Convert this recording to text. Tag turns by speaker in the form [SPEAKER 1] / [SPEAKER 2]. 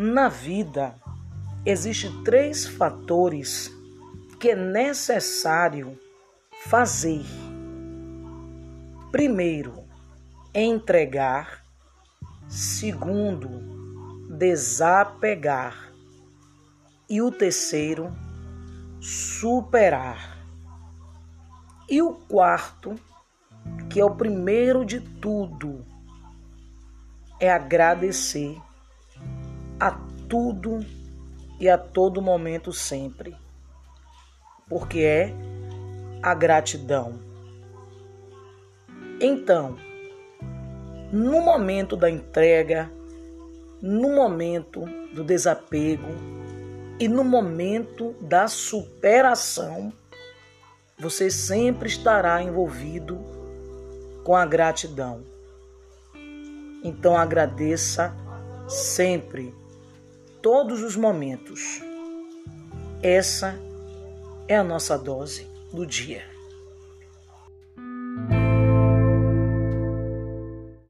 [SPEAKER 1] Na vida, existem três fatores que é necessário fazer. Primeiro, entregar. Segundo, desapegar. E o terceiro, superar. E o quarto, que é o primeiro de tudo, é agradecer a tudo e a todo momento sempre. Porque é a gratidão. Então, no momento da entrega, no momento do desapego e no momento da superação, você sempre estará envolvido com a gratidão. Então agradeça sempre, todos os momentos. Essa é a nossa dose do dia.